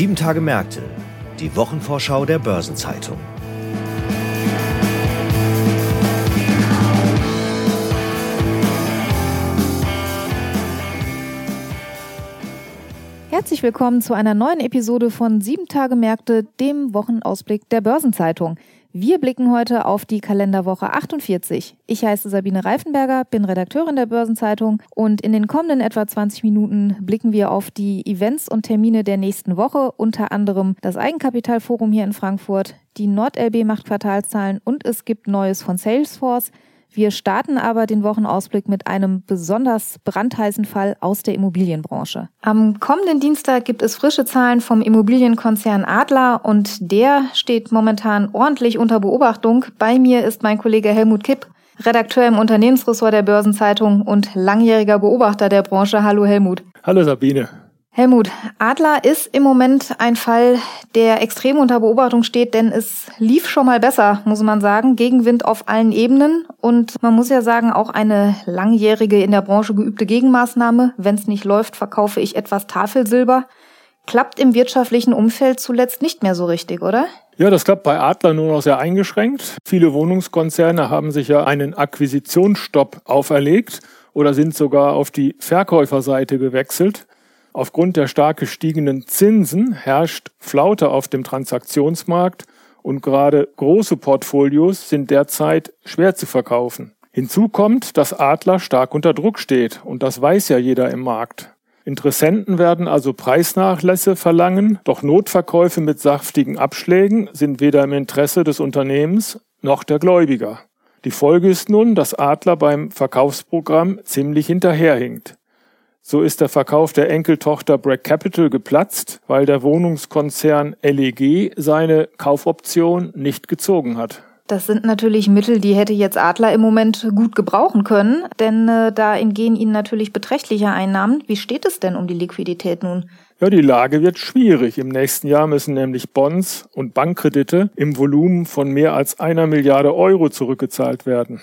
Sieben Tage Märkte, die Wochenvorschau der Börsenzeitung. Herzlich willkommen zu einer neuen Episode von Sieben Tage Märkte, dem Wochenausblick der Börsenzeitung. Wir blicken heute auf die Kalenderwoche 48. Ich heiße Sabine Reifenberger, bin Redakteurin der Börsenzeitung und in den kommenden etwa 20 Minuten blicken wir auf die Events und Termine der nächsten Woche, unter anderem das Eigenkapitalforum hier in Frankfurt, die NordLB macht Quartalszahlen und es gibt Neues von Salesforce. Wir starten aber den Wochenausblick mit einem besonders brandheißen Fall aus der Immobilienbranche. Am kommenden Dienstag gibt es frische Zahlen vom Immobilienkonzern Adler und der steht momentan ordentlich unter Beobachtung. Bei mir ist mein Kollege Helmut Kipp, Redakteur im Unternehmensressort der Börsenzeitung und langjähriger Beobachter der Branche. Hallo Helmut. Hallo Sabine. Helmut, Adler ist im Moment ein Fall, der extrem unter Beobachtung steht, denn es lief schon mal besser, muss man sagen. Gegenwind auf allen Ebenen und man muss ja sagen, auch eine langjährige in der Branche geübte Gegenmaßnahme. Wenn es nicht läuft, verkaufe ich etwas Tafelsilber. Klappt im wirtschaftlichen Umfeld zuletzt nicht mehr so richtig, oder? Ja, das klappt bei Adler nur noch sehr eingeschränkt. Viele Wohnungskonzerne haben sich ja einen Akquisitionsstopp auferlegt oder sind sogar auf die Verkäuferseite gewechselt. Aufgrund der stark gestiegenen Zinsen herrscht Flaute auf dem Transaktionsmarkt und gerade große Portfolios sind derzeit schwer zu verkaufen. Hinzu kommt, dass Adler stark unter Druck steht und das weiß ja jeder im Markt. Interessenten werden also Preisnachlässe verlangen, doch Notverkäufe mit saftigen Abschlägen sind weder im Interesse des Unternehmens noch der Gläubiger. Die Folge ist nun, dass Adler beim Verkaufsprogramm ziemlich hinterherhinkt. So ist der Verkauf der Enkeltochter Breck Capital geplatzt, weil der Wohnungskonzern LEG seine Kaufoption nicht gezogen hat. Das sind natürlich Mittel, die hätte jetzt Adler im Moment gut gebrauchen können, denn äh, da entgehen ihnen natürlich beträchtliche Einnahmen. Wie steht es denn um die Liquidität nun? Ja, die Lage wird schwierig. Im nächsten Jahr müssen nämlich Bonds und Bankkredite im Volumen von mehr als einer Milliarde Euro zurückgezahlt werden.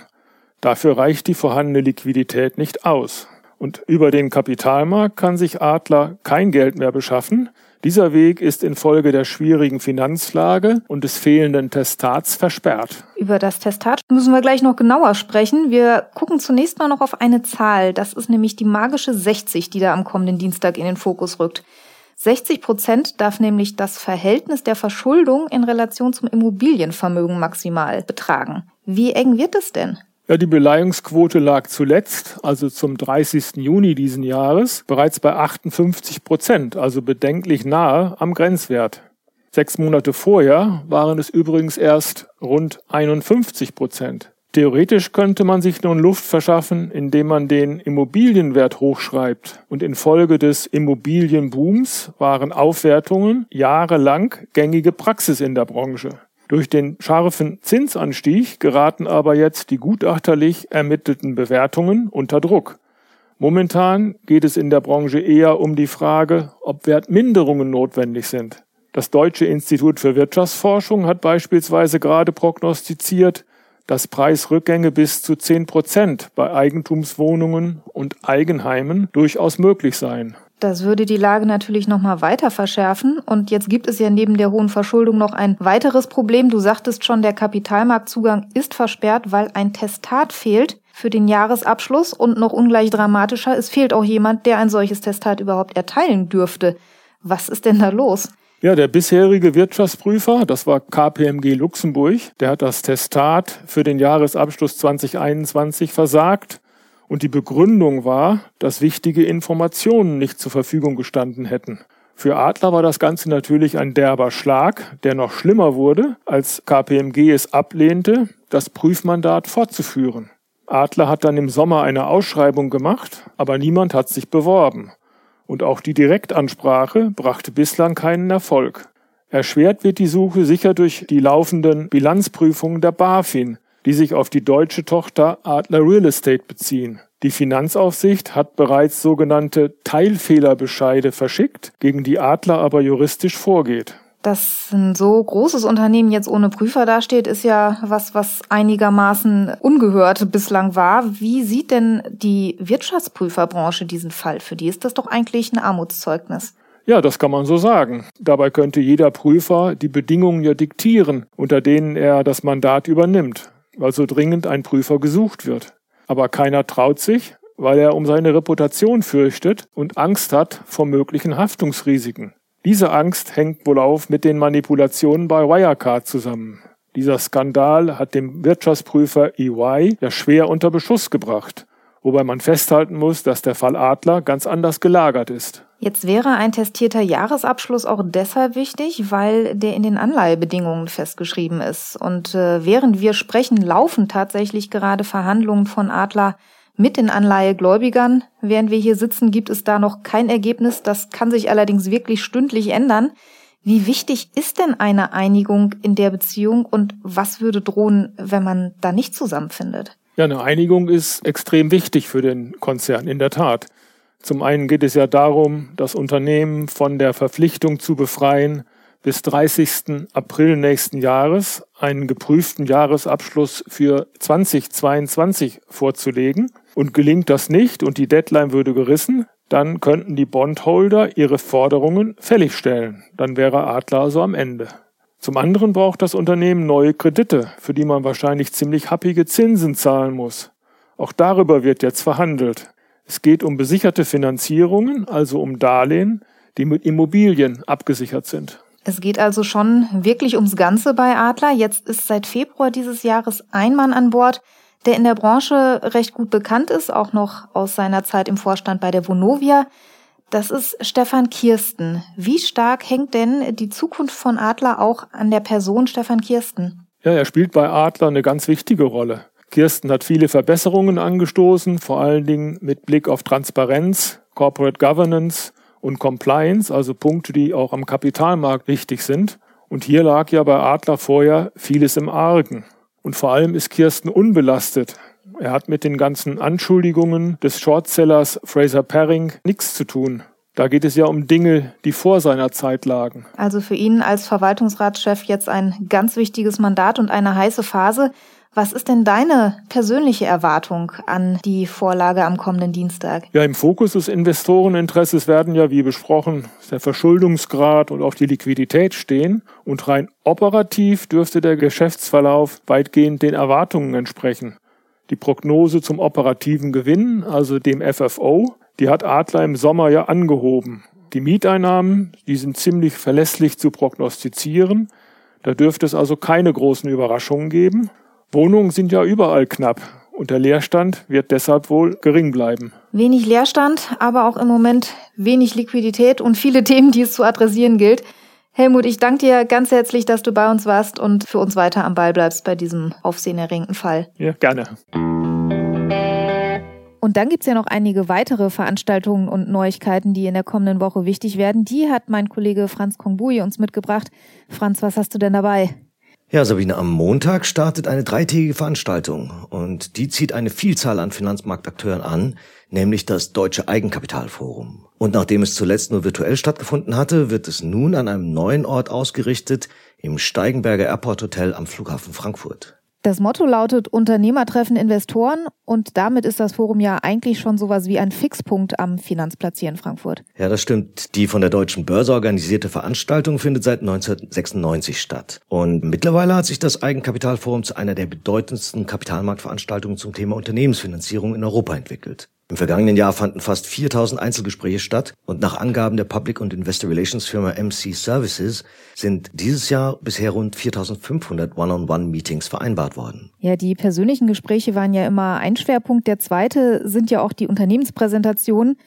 Dafür reicht die vorhandene Liquidität nicht aus. Und über den Kapitalmarkt kann sich Adler kein Geld mehr beschaffen. Dieser Weg ist infolge der schwierigen Finanzlage und des fehlenden Testats versperrt. Über das Testat müssen wir gleich noch genauer sprechen. Wir gucken zunächst mal noch auf eine Zahl. Das ist nämlich die magische 60, die da am kommenden Dienstag in den Fokus rückt. 60 Prozent darf nämlich das Verhältnis der Verschuldung in Relation zum Immobilienvermögen maximal betragen. Wie eng wird es denn? Ja, die Beleihungsquote lag zuletzt, also zum 30. Juni diesen Jahres, bereits bei 58 Prozent, also bedenklich nahe am Grenzwert. Sechs Monate vorher waren es übrigens erst rund 51 Prozent. Theoretisch könnte man sich nun Luft verschaffen, indem man den Immobilienwert hochschreibt. Und infolge des Immobilienbooms waren Aufwertungen jahrelang gängige Praxis in der Branche. Durch den scharfen Zinsanstieg geraten aber jetzt die gutachterlich ermittelten Bewertungen unter Druck. Momentan geht es in der Branche eher um die Frage, ob Wertminderungen notwendig sind. Das Deutsche Institut für Wirtschaftsforschung hat beispielsweise gerade prognostiziert, dass Preisrückgänge bis zu 10 Prozent bei Eigentumswohnungen und Eigenheimen durchaus möglich seien. Das würde die Lage natürlich noch mal weiter verschärfen. Und jetzt gibt es ja neben der hohen Verschuldung noch ein weiteres Problem. Du sagtest schon, der Kapitalmarktzugang ist versperrt, weil ein Testat fehlt für den Jahresabschluss. Und noch ungleich dramatischer, es fehlt auch jemand, der ein solches Testat überhaupt erteilen dürfte. Was ist denn da los? Ja, der bisherige Wirtschaftsprüfer, das war KPMG Luxemburg, der hat das Testat für den Jahresabschluss 2021 versagt und die Begründung war, dass wichtige Informationen nicht zur Verfügung gestanden hätten. Für Adler war das Ganze natürlich ein derber Schlag, der noch schlimmer wurde, als KPMG es ablehnte, das Prüfmandat fortzuführen. Adler hat dann im Sommer eine Ausschreibung gemacht, aber niemand hat sich beworben. Und auch die Direktansprache brachte bislang keinen Erfolg. Erschwert wird die Suche sicher durch die laufenden Bilanzprüfungen der BaFin, die sich auf die deutsche Tochter Adler Real Estate beziehen. Die Finanzaufsicht hat bereits sogenannte Teilfehlerbescheide verschickt, gegen die Adler aber juristisch vorgeht. Dass ein so großes Unternehmen jetzt ohne Prüfer dasteht, ist ja was, was einigermaßen ungehört bislang war. Wie sieht denn die Wirtschaftsprüferbranche diesen Fall? Für die ist das doch eigentlich ein Armutszeugnis. Ja, das kann man so sagen. Dabei könnte jeder Prüfer die Bedingungen ja diktieren, unter denen er das Mandat übernimmt, weil so dringend ein Prüfer gesucht wird. Aber keiner traut sich, weil er um seine Reputation fürchtet und Angst hat vor möglichen Haftungsrisiken. Diese Angst hängt wohl auf mit den Manipulationen bei Wirecard zusammen. Dieser Skandal hat dem Wirtschaftsprüfer EY ja schwer unter Beschuss gebracht, wobei man festhalten muss, dass der Fall Adler ganz anders gelagert ist. Jetzt wäre ein testierter Jahresabschluss auch deshalb wichtig, weil der in den Anleihebedingungen festgeschrieben ist. Und äh, während wir sprechen, laufen tatsächlich gerade Verhandlungen von Adler mit den Anleihegläubigern. Während wir hier sitzen, gibt es da noch kein Ergebnis. Das kann sich allerdings wirklich stündlich ändern. Wie wichtig ist denn eine Einigung in der Beziehung und was würde drohen, wenn man da nicht zusammenfindet? Ja, eine Einigung ist extrem wichtig für den Konzern, in der Tat. Zum einen geht es ja darum, das Unternehmen von der Verpflichtung zu befreien, bis 30. April nächsten Jahres einen geprüften Jahresabschluss für 2022 vorzulegen. Und gelingt das nicht und die Deadline würde gerissen, dann könnten die Bondholder ihre Forderungen fällig stellen. Dann wäre Adler also am Ende. Zum anderen braucht das Unternehmen neue Kredite, für die man wahrscheinlich ziemlich happige Zinsen zahlen muss. Auch darüber wird jetzt verhandelt. Es geht um besicherte Finanzierungen, also um Darlehen, die mit Immobilien abgesichert sind. Es geht also schon wirklich ums Ganze bei Adler. Jetzt ist seit Februar dieses Jahres ein Mann an Bord, der in der Branche recht gut bekannt ist, auch noch aus seiner Zeit im Vorstand bei der Vonovia. Das ist Stefan Kirsten. Wie stark hängt denn die Zukunft von Adler auch an der Person Stefan Kirsten? Ja, er spielt bei Adler eine ganz wichtige Rolle. Kirsten hat viele Verbesserungen angestoßen, vor allen Dingen mit Blick auf Transparenz, Corporate Governance und Compliance, also Punkte, die auch am Kapitalmarkt wichtig sind. Und hier lag ja bei Adler vorher vieles im Argen. Und vor allem ist Kirsten unbelastet. Er hat mit den ganzen Anschuldigungen des Shortsellers Fraser Paring nichts zu tun. Da geht es ja um Dinge, die vor seiner Zeit lagen. Also für ihn als Verwaltungsratschef jetzt ein ganz wichtiges Mandat und eine heiße Phase. Was ist denn deine persönliche Erwartung an die Vorlage am kommenden Dienstag? Ja, im Fokus des Investoreninteresses werden ja, wie besprochen, der Verschuldungsgrad und auch die Liquidität stehen. Und rein operativ dürfte der Geschäftsverlauf weitgehend den Erwartungen entsprechen. Die Prognose zum operativen Gewinn, also dem FFO, die hat Adler im Sommer ja angehoben. Die Mieteinnahmen, die sind ziemlich verlässlich zu prognostizieren. Da dürfte es also keine großen Überraschungen geben. Wohnungen sind ja überall knapp und der Leerstand wird deshalb wohl gering bleiben. Wenig Leerstand, aber auch im Moment wenig Liquidität und viele Themen, die es zu adressieren gilt. Helmut, ich danke dir ganz herzlich, dass du bei uns warst und für uns weiter am Ball bleibst bei diesem aufsehenerregenden Fall. Ja, gerne. Und dann gibt's ja noch einige weitere Veranstaltungen und Neuigkeiten, die in der kommenden Woche wichtig werden. Die hat mein Kollege Franz Kongbui uns mitgebracht. Franz, was hast du denn dabei? Ja, Sabine, am Montag startet eine dreitägige Veranstaltung und die zieht eine Vielzahl an Finanzmarktakteuren an, nämlich das Deutsche Eigenkapitalforum. Und nachdem es zuletzt nur virtuell stattgefunden hatte, wird es nun an einem neuen Ort ausgerichtet, im Steigenberger Airport Hotel am Flughafen Frankfurt. Das Motto lautet Unternehmer treffen Investoren und damit ist das Forum ja eigentlich schon sowas wie ein Fixpunkt am Finanzplatz hier in Frankfurt. Ja, das stimmt. Die von der Deutschen Börse organisierte Veranstaltung findet seit 1996 statt. Und mittlerweile hat sich das Eigenkapitalforum zu einer der bedeutendsten Kapitalmarktveranstaltungen zum Thema Unternehmensfinanzierung in Europa entwickelt. Im vergangenen Jahr fanden fast 4000 Einzelgespräche statt und nach Angaben der Public und Investor Relations Firma MC Services sind dieses Jahr bisher rund 4500 One-on-One-Meetings vereinbart worden. Ja, die persönlichen Gespräche waren ja immer ein Schwerpunkt. Der zweite sind ja auch die Unternehmenspräsentationen.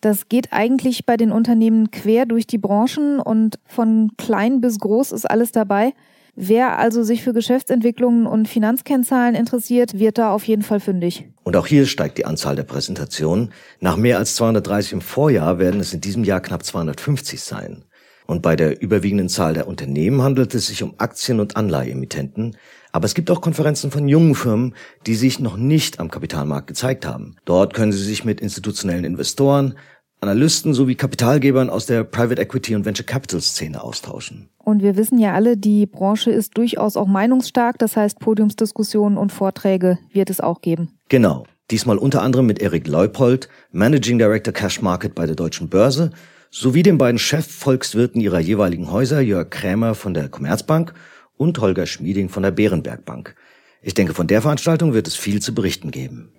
Das geht eigentlich bei den Unternehmen quer durch die Branchen und von klein bis groß ist alles dabei. Wer also sich für Geschäftsentwicklungen und Finanzkennzahlen interessiert, wird da auf jeden Fall fündig. Und auch hier steigt die Anzahl der Präsentationen. Nach mehr als 230 im Vorjahr werden es in diesem Jahr knapp 250 sein. Und bei der überwiegenden Zahl der Unternehmen handelt es sich um Aktien- und Anleiheemittenten. Aber es gibt auch Konferenzen von jungen Firmen, die sich noch nicht am Kapitalmarkt gezeigt haben. Dort können Sie sich mit institutionellen Investoren, Analysten sowie Kapitalgebern aus der Private Equity und Venture Capital Szene austauschen. Und wir wissen ja alle, die Branche ist durchaus auch meinungsstark, das heißt Podiumsdiskussionen und Vorträge wird es auch geben. Genau. Diesmal unter anderem mit Erik Leupold, Managing Director Cash Market bei der Deutschen Börse, sowie den beiden Chefvolkswirten ihrer jeweiligen Häuser, Jörg Krämer von der Commerzbank und Holger Schmieding von der Bärenberg Bank. Ich denke, von der Veranstaltung wird es viel zu berichten geben.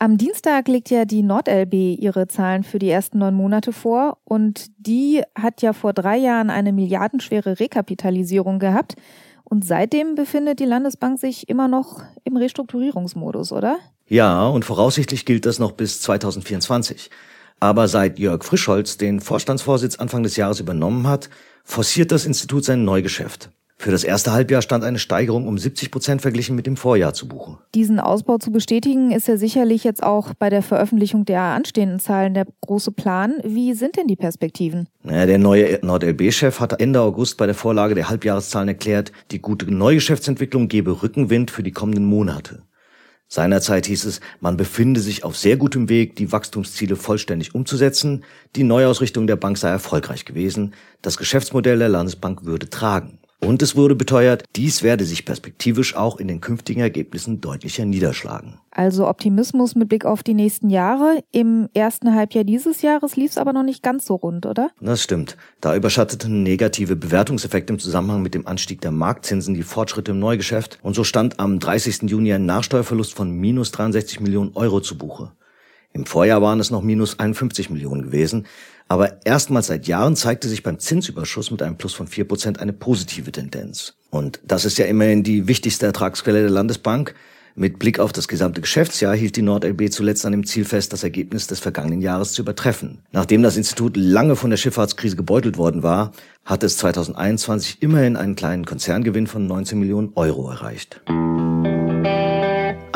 Am Dienstag legt ja die NordLB ihre Zahlen für die ersten neun Monate vor und die hat ja vor drei Jahren eine milliardenschwere Rekapitalisierung gehabt. Und seitdem befindet die Landesbank sich immer noch im Restrukturierungsmodus, oder? Ja, und voraussichtlich gilt das noch bis 2024. Aber seit Jörg Frischholz den Vorstandsvorsitz Anfang des Jahres übernommen hat, forciert das Institut sein Neugeschäft. Für das erste Halbjahr stand eine Steigerung um 70 Prozent verglichen mit dem Vorjahr zu buchen. Diesen Ausbau zu bestätigen, ist ja sicherlich jetzt auch bei der Veröffentlichung der anstehenden Zahlen der große Plan. Wie sind denn die Perspektiven? Naja, der neue NordLB-Chef hat Ende August bei der Vorlage der Halbjahreszahlen erklärt, die gute Neugeschäftsentwicklung gebe Rückenwind für die kommenden Monate. Seinerzeit hieß es, man befinde sich auf sehr gutem Weg, die Wachstumsziele vollständig umzusetzen, die Neuausrichtung der Bank sei erfolgreich gewesen, das Geschäftsmodell der Landesbank würde tragen. Und es wurde beteuert, dies werde sich perspektivisch auch in den künftigen Ergebnissen deutlicher niederschlagen. Also Optimismus mit Blick auf die nächsten Jahre. Im ersten Halbjahr dieses Jahres lief es aber noch nicht ganz so rund, oder? Das stimmt. Da überschatteten negative Bewertungseffekte im Zusammenhang mit dem Anstieg der Marktzinsen die Fortschritte im Neugeschäft. Und so stand am 30. Juni ein Nachsteuerverlust von minus 63 Millionen Euro zu Buche. Im Vorjahr waren es noch minus 51 Millionen gewesen. Aber erstmals seit Jahren zeigte sich beim Zinsüberschuss mit einem Plus von 4% eine positive Tendenz. Und das ist ja immerhin die wichtigste Ertragsquelle der Landesbank. Mit Blick auf das gesamte Geschäftsjahr hielt die NordLB zuletzt an dem Ziel fest, das Ergebnis des vergangenen Jahres zu übertreffen. Nachdem das Institut lange von der Schifffahrtskrise gebeutelt worden war, hat es 2021 immerhin einen kleinen Konzerngewinn von 19 Millionen Euro erreicht.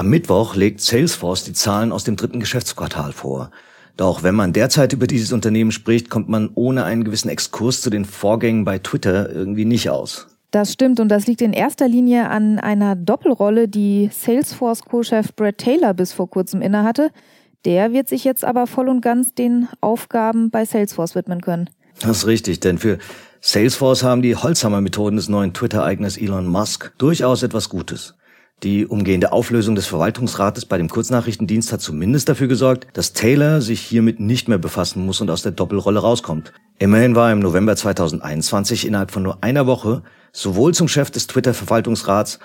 Am Mittwoch legt Salesforce die Zahlen aus dem dritten Geschäftsquartal vor. Doch wenn man derzeit über dieses Unternehmen spricht, kommt man ohne einen gewissen Exkurs zu den Vorgängen bei Twitter irgendwie nicht aus. Das stimmt und das liegt in erster Linie an einer Doppelrolle, die Salesforce-Co-Chef Brad Taylor bis vor kurzem innehatte. Der wird sich jetzt aber voll und ganz den Aufgaben bei Salesforce widmen können. Das ist richtig, denn für Salesforce haben die Holzhammer-Methoden des neuen Twitter-Eigners Elon Musk durchaus etwas Gutes. Die umgehende Auflösung des Verwaltungsrates bei dem Kurznachrichtendienst hat zumindest dafür gesorgt, dass Taylor sich hiermit nicht mehr befassen muss und aus der Doppelrolle rauskommt. Immerhin war er im November 2021 innerhalb von nur einer Woche sowohl zum Chef des Twitter-Verwaltungsrats,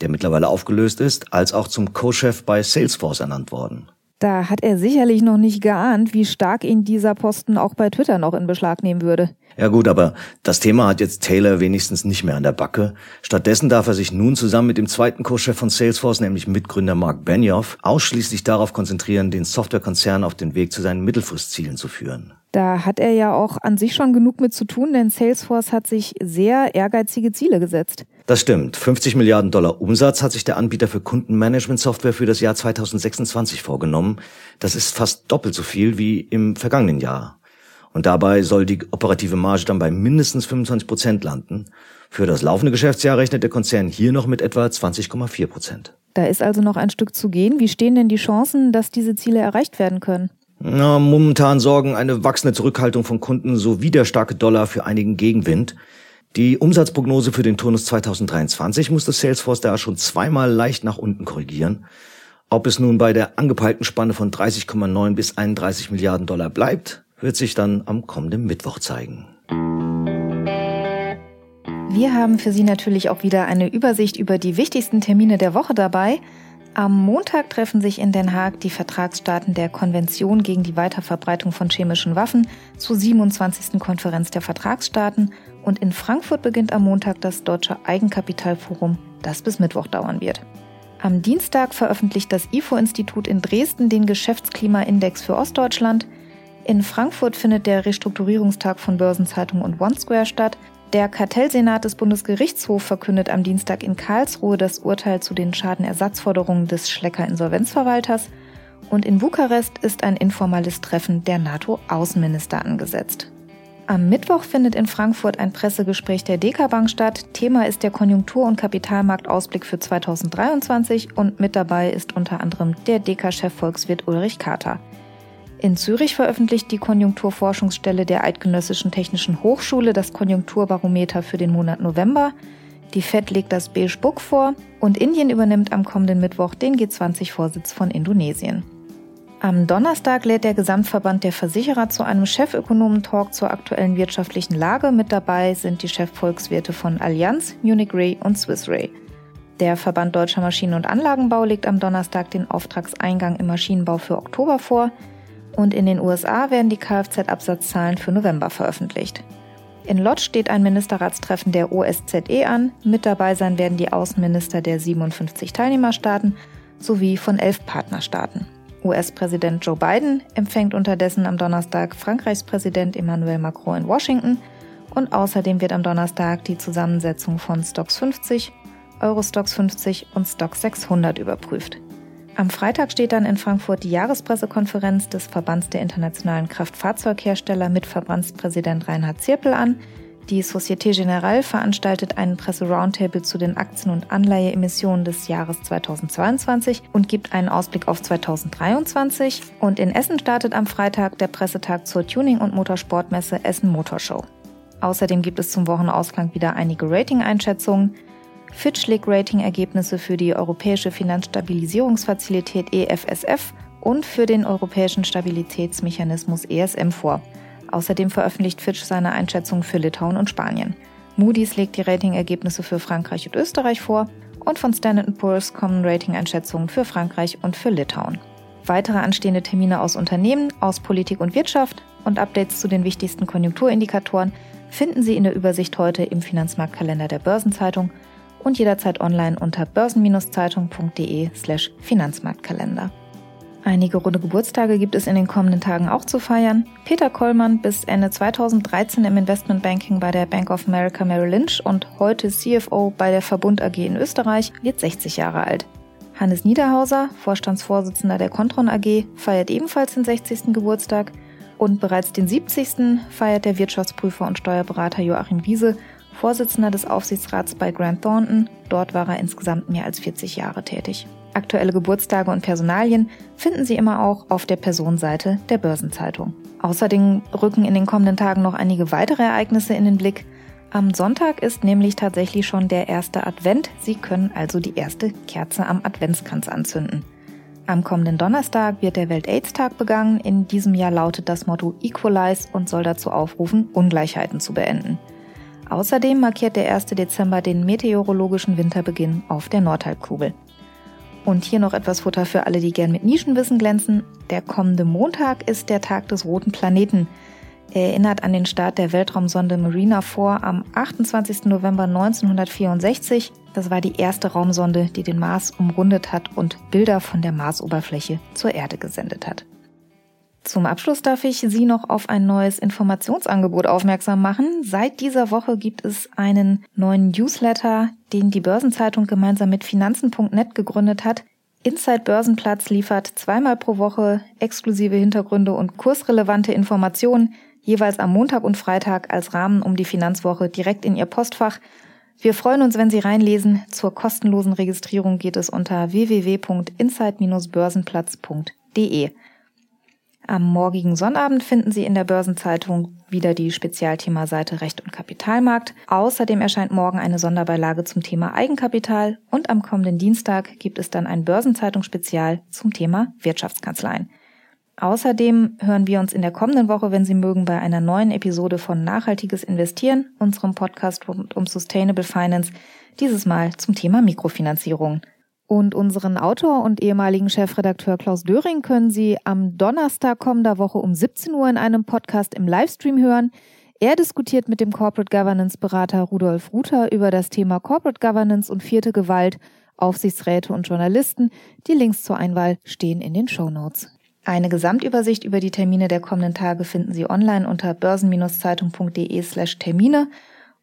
der mittlerweile aufgelöst ist, als auch zum Co-Chef bei Salesforce ernannt worden. Da hat er sicherlich noch nicht geahnt, wie stark ihn dieser Posten auch bei Twitter noch in Beschlag nehmen würde. Ja gut, aber das Thema hat jetzt Taylor wenigstens nicht mehr an der Backe. Stattdessen darf er sich nun zusammen mit dem zweiten Co-Chef von Salesforce, nämlich Mitgründer Mark Benioff, ausschließlich darauf konzentrieren, den Softwarekonzern auf den Weg zu seinen Mittelfristzielen zu führen. Da hat er ja auch an sich schon genug mit zu tun, denn Salesforce hat sich sehr ehrgeizige Ziele gesetzt. Das stimmt. 50 Milliarden Dollar Umsatz hat sich der Anbieter für Kundenmanagement-Software für das Jahr 2026 vorgenommen. Das ist fast doppelt so viel wie im vergangenen Jahr. Und dabei soll die operative Marge dann bei mindestens 25 Prozent landen. Für das laufende Geschäftsjahr rechnet der Konzern hier noch mit etwa 20,4 Prozent. Da ist also noch ein Stück zu gehen. Wie stehen denn die Chancen, dass diese Ziele erreicht werden können? Na, momentan sorgen eine wachsende Zurückhaltung von Kunden sowie der starke Dollar für einigen Gegenwind. Die Umsatzprognose für den Turnus 2023 musste Salesforce da schon zweimal leicht nach unten korrigieren. Ob es nun bei der angepeilten Spanne von 30,9 bis 31 Milliarden Dollar bleibt, wird sich dann am kommenden Mittwoch zeigen. Wir haben für Sie natürlich auch wieder eine Übersicht über die wichtigsten Termine der Woche dabei. Am Montag treffen sich in Den Haag die Vertragsstaaten der Konvention gegen die Weiterverbreitung von chemischen Waffen zur 27. Konferenz der Vertragsstaaten und in Frankfurt beginnt am Montag das Deutsche Eigenkapitalforum, das bis Mittwoch dauern wird. Am Dienstag veröffentlicht das IFO-Institut in Dresden den Geschäftsklimaindex für Ostdeutschland. In Frankfurt findet der Restrukturierungstag von Börsenzeitung und OneSquare statt. Der Kartellsenat des Bundesgerichtshofs verkündet am Dienstag in Karlsruhe das Urteil zu den Schadenersatzforderungen des Schlecker Insolvenzverwalters. Und in Bukarest ist ein informales Treffen der NATO-Außenminister angesetzt. Am Mittwoch findet in Frankfurt ein Pressegespräch der DK Bank statt. Thema ist der Konjunktur- und Kapitalmarktausblick für 2023 und mit dabei ist unter anderem der DK-Chef Volkswirt Ulrich Kater. In Zürich veröffentlicht die Konjunkturforschungsstelle der Eidgenössischen Technischen Hochschule das Konjunkturbarometer für den Monat November. Die FED legt das Beige Book vor und Indien übernimmt am kommenden Mittwoch den G20-Vorsitz von Indonesien. Am Donnerstag lädt der Gesamtverband der Versicherer zu einem Chefökonomen-Talk zur aktuellen wirtschaftlichen Lage. Mit dabei sind die Chefvolkswirte von Allianz, Munich Re und Swiss Re. Der Verband Deutscher Maschinen- und Anlagenbau legt am Donnerstag den Auftragseingang im Maschinenbau für Oktober vor und in den USA werden die Kfz-Absatzzahlen für November veröffentlicht. In Lodz steht ein Ministerratstreffen der OSZE an. Mit dabei sein werden die Außenminister der 57 Teilnehmerstaaten sowie von elf Partnerstaaten. US-Präsident Joe Biden empfängt unterdessen am Donnerstag Frankreichs Präsident Emmanuel Macron in Washington und außerdem wird am Donnerstag die Zusammensetzung von Stocks 50, Eurostocks 50 und Stocks 600 überprüft. Am Freitag steht dann in Frankfurt die Jahrespressekonferenz des Verbands der internationalen Kraftfahrzeughersteller mit Verbandspräsident Reinhard Zirpel an. Die Société Générale veranstaltet einen Presse-Roundtable zu den Aktien- und Anleiheemissionen des Jahres 2022 und gibt einen Ausblick auf 2023. Und in Essen startet am Freitag der Pressetag zur Tuning- und Motorsportmesse Essen Motorshow. Außerdem gibt es zum Wochenausklang wieder einige Rating-Einschätzungen. Fitch legt Rating-Ergebnisse für die Europäische Finanzstabilisierungsfazilität EFSF und für den Europäischen Stabilitätsmechanismus ESM vor. Außerdem veröffentlicht Fitch seine Einschätzungen für Litauen und Spanien. Moody's legt die Rating-Ergebnisse für Frankreich und Österreich vor und von Standard Poor's kommen Rating-Einschätzungen für Frankreich und für Litauen. Weitere anstehende Termine aus Unternehmen, aus Politik und Wirtschaft und Updates zu den wichtigsten Konjunkturindikatoren finden Sie in der Übersicht heute im Finanzmarktkalender der Börsenzeitung und jederzeit online unter börsen-zeitung.de slash Finanzmarktkalender. Einige runde Geburtstage gibt es in den kommenden Tagen auch zu feiern. Peter Kollmann, bis Ende 2013 im Investmentbanking bei der Bank of America Merrill Lynch und heute CFO bei der Verbund AG in Österreich, wird 60 Jahre alt. Hannes Niederhauser, Vorstandsvorsitzender der Contron AG, feiert ebenfalls den 60. Geburtstag und bereits den 70. feiert der Wirtschaftsprüfer und Steuerberater Joachim Wiese, Vorsitzender des Aufsichtsrats bei Grant Thornton. Dort war er insgesamt mehr als 40 Jahre tätig. Aktuelle Geburtstage und Personalien finden Sie immer auch auf der Personenseite der Börsenzeitung. Außerdem rücken in den kommenden Tagen noch einige weitere Ereignisse in den Blick. Am Sonntag ist nämlich tatsächlich schon der erste Advent. Sie können also die erste Kerze am Adventskranz anzünden. Am kommenden Donnerstag wird der Welt-Aids-Tag begangen. In diesem Jahr lautet das Motto Equalize und soll dazu aufrufen, Ungleichheiten zu beenden. Außerdem markiert der 1. Dezember den meteorologischen Winterbeginn auf der Nordhalbkugel. Und hier noch etwas Futter für alle, die gern mit Nischenwissen glänzen. Der kommende Montag ist der Tag des roten Planeten. Er erinnert an den Start der Weltraumsonde Marina 4 am 28. November 1964. Das war die erste Raumsonde, die den Mars umrundet hat und Bilder von der Marsoberfläche zur Erde gesendet hat. Zum Abschluss darf ich Sie noch auf ein neues Informationsangebot aufmerksam machen. Seit dieser Woche gibt es einen neuen Newsletter, den die Börsenzeitung gemeinsam mit Finanzen.net gegründet hat. Inside Börsenplatz liefert zweimal pro Woche exklusive Hintergründe und kursrelevante Informationen, jeweils am Montag und Freitag als Rahmen um die Finanzwoche direkt in Ihr Postfach. Wir freuen uns, wenn Sie reinlesen. Zur kostenlosen Registrierung geht es unter www.inside-börsenplatz.de. Am morgigen Sonnabend finden Sie in der Börsenzeitung wieder die Spezialthema-Seite Recht und Kapitalmarkt. Außerdem erscheint morgen eine Sonderbeilage zum Thema Eigenkapital und am kommenden Dienstag gibt es dann ein Börsenzeitung-Spezial zum Thema Wirtschaftskanzleien. Außerdem hören wir uns in der kommenden Woche, wenn Sie mögen, bei einer neuen Episode von Nachhaltiges Investieren, unserem Podcast rund um Sustainable Finance, dieses Mal zum Thema Mikrofinanzierung. Und unseren Autor und ehemaligen Chefredakteur Klaus Döring können Sie am Donnerstag kommender Woche um 17 Uhr in einem Podcast im Livestream hören. Er diskutiert mit dem Corporate Governance Berater Rudolf Ruther über das Thema Corporate Governance und vierte Gewalt, Aufsichtsräte und Journalisten. Die Links zur Einwahl stehen in den Show Notes. Eine Gesamtübersicht über die Termine der kommenden Tage finden Sie online unter börsen-zeitung.de slash Termine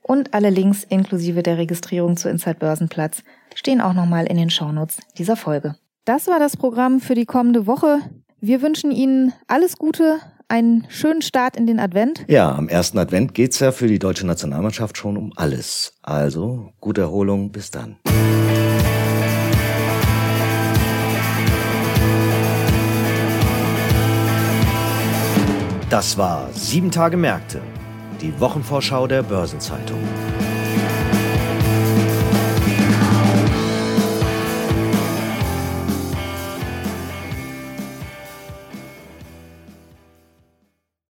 und alle Links inklusive der Registrierung zu Inside Börsenplatz stehen auch nochmal in den Shownotes dieser Folge. Das war das Programm für die kommende Woche. Wir wünschen Ihnen alles Gute, einen schönen Start in den Advent. Ja, am ersten Advent geht's ja für die deutsche Nationalmannschaft schon um alles. Also, gute Erholung, bis dann. Das war Sieben Tage Märkte die Wochenvorschau der Börsenzeitung.